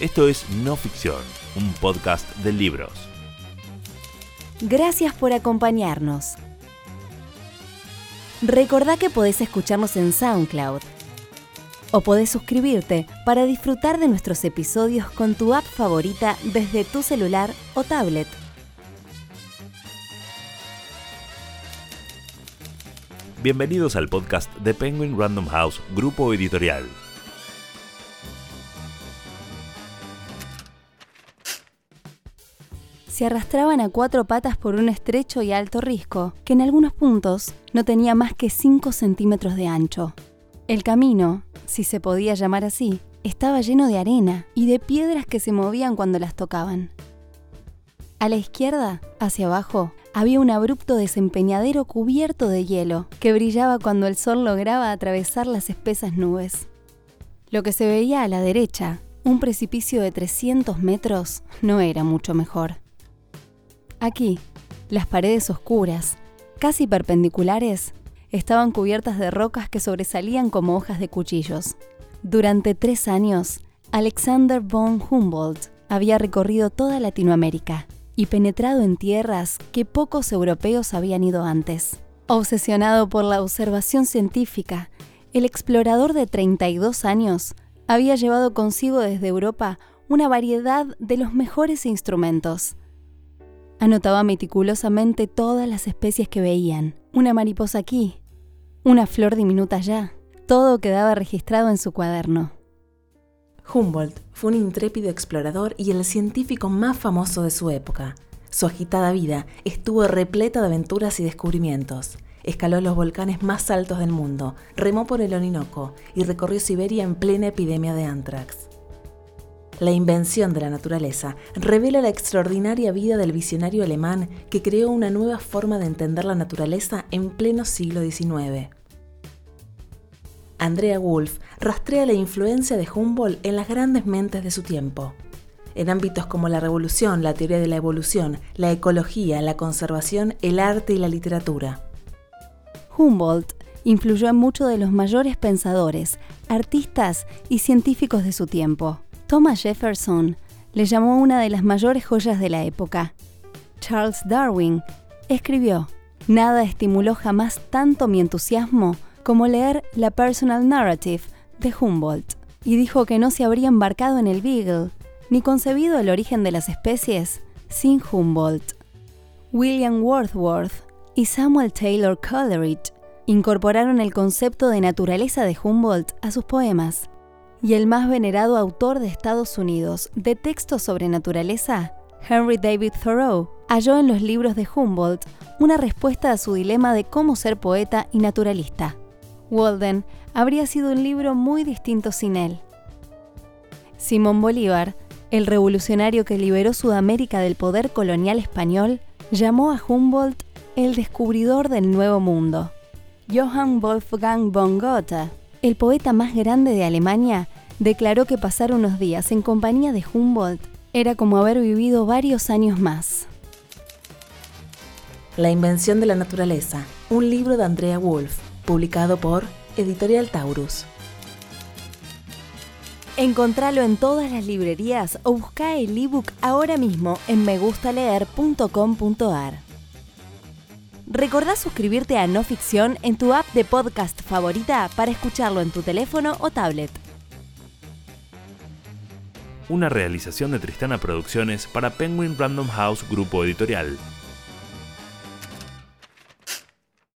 Esto es No Ficción, un podcast de libros. Gracias por acompañarnos. Recordá que podés escucharnos en SoundCloud o podés suscribirte para disfrutar de nuestros episodios con tu app favorita desde tu celular o tablet. Bienvenidos al podcast de Penguin Random House, grupo editorial. Se arrastraban a cuatro patas por un estrecho y alto risco, que en algunos puntos no tenía más que 5 centímetros de ancho. El camino, si se podía llamar así, estaba lleno de arena y de piedras que se movían cuando las tocaban. A la izquierda, hacia abajo, había un abrupto desempeñadero cubierto de hielo que brillaba cuando el sol lograba atravesar las espesas nubes. Lo que se veía a la derecha, un precipicio de 300 metros, no era mucho mejor. Aquí, las paredes oscuras, casi perpendiculares, estaban cubiertas de rocas que sobresalían como hojas de cuchillos. Durante tres años, Alexander von Humboldt había recorrido toda Latinoamérica y penetrado en tierras que pocos europeos habían ido antes. Obsesionado por la observación científica, el explorador de 32 años había llevado consigo desde Europa una variedad de los mejores instrumentos. Anotaba meticulosamente todas las especies que veían. Una mariposa aquí, una flor diminuta allá. Todo quedaba registrado en su cuaderno. Humboldt fue un intrépido explorador y el científico más famoso de su época. Su agitada vida estuvo repleta de aventuras y descubrimientos. Escaló los volcanes más altos del mundo, remó por el Orinoco y recorrió Siberia en plena epidemia de anthrax. La invención de la naturaleza revela la extraordinaria vida del visionario alemán que creó una nueva forma de entender la naturaleza en pleno siglo XIX. Andrea Wolf rastrea la influencia de Humboldt en las grandes mentes de su tiempo. En ámbitos como la revolución, la teoría de la evolución, la ecología, la conservación, el arte y la literatura. Humboldt influyó en muchos de los mayores pensadores, artistas y científicos de su tiempo. Thomas Jefferson le llamó una de las mayores joyas de la época. Charles Darwin escribió, Nada estimuló jamás tanto mi entusiasmo como leer la Personal Narrative de Humboldt, y dijo que no se habría embarcado en el Beagle ni concebido el origen de las especies sin Humboldt. William Wordsworth y Samuel Taylor Coleridge incorporaron el concepto de naturaleza de Humboldt a sus poemas, y el más venerado autor de Estados Unidos de textos sobre naturaleza, Henry David Thoreau, halló en los libros de Humboldt una respuesta a su dilema de cómo ser poeta y naturalista. Walden habría sido un libro muy distinto sin él. Simón Bolívar, el revolucionario que liberó Sudamérica del poder colonial español, llamó a Humboldt el descubridor del Nuevo Mundo. Johann Wolfgang von Goethe, el poeta más grande de Alemania, declaró que pasar unos días en compañía de Humboldt era como haber vivido varios años más. La invención de la naturaleza, un libro de Andrea Wolf, publicado por Editorial Taurus. Encontralo en todas las librerías o busca el ebook ahora mismo en megustaleer.com.ar. Recordá suscribirte a No Ficción en tu app de podcast favorita para escucharlo en tu teléfono o tablet. Una realización de Tristana Producciones para Penguin Random House Grupo Editorial